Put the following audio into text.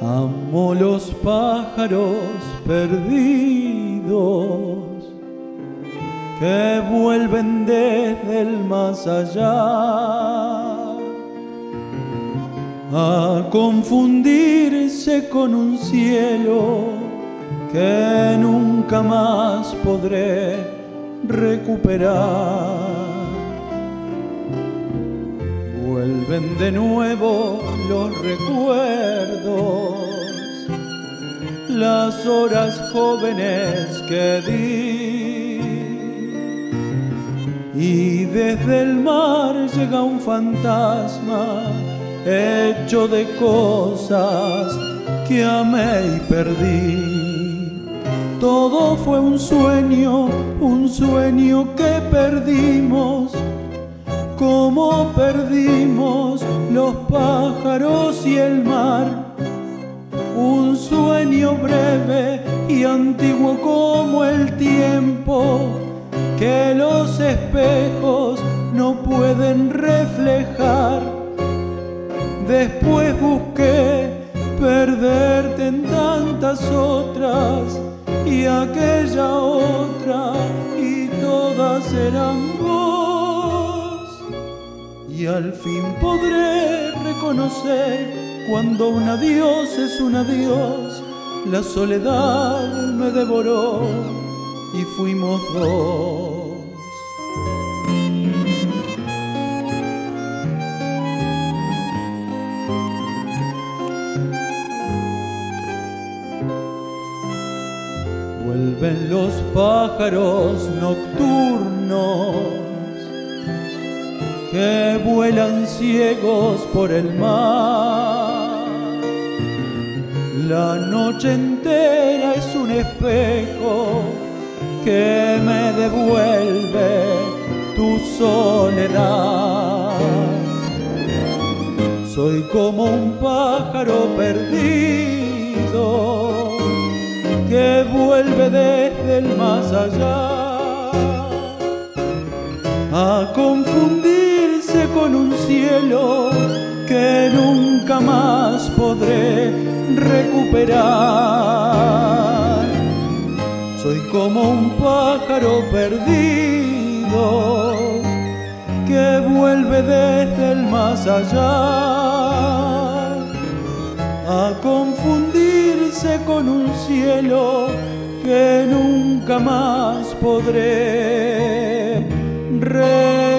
Amo los pájaros perdidos que vuelven desde el más allá a confundirse con un cielo que nunca más podré recuperar. Vuelven de nuevo los recuerdos, las horas jóvenes que di. Y desde el mar llega un fantasma hecho de cosas que amé y perdí. Todo fue un sueño, un sueño que perdimos, como perdimos los pájaros y el mar. Un sueño breve y antiguo como el tiempo que los espejos no pueden reflejar. Después busqué perderte en tantas otras y aquella otra y todas eran vos. Y al fin podré reconocer cuando un adiós es un adiós, la soledad me devoró y fuimos dos. Vuelven los pájaros nocturnos que vuelan ciegos por el mar. La noche entera es un espejo que me devuelve tu soledad. Soy como un pájaro perdido que vuelve desde el más allá a confundirse con un cielo nunca más podré recuperar. Soy como un pájaro perdido que vuelve desde el más allá a confundirse con un cielo que nunca más podré recuperar.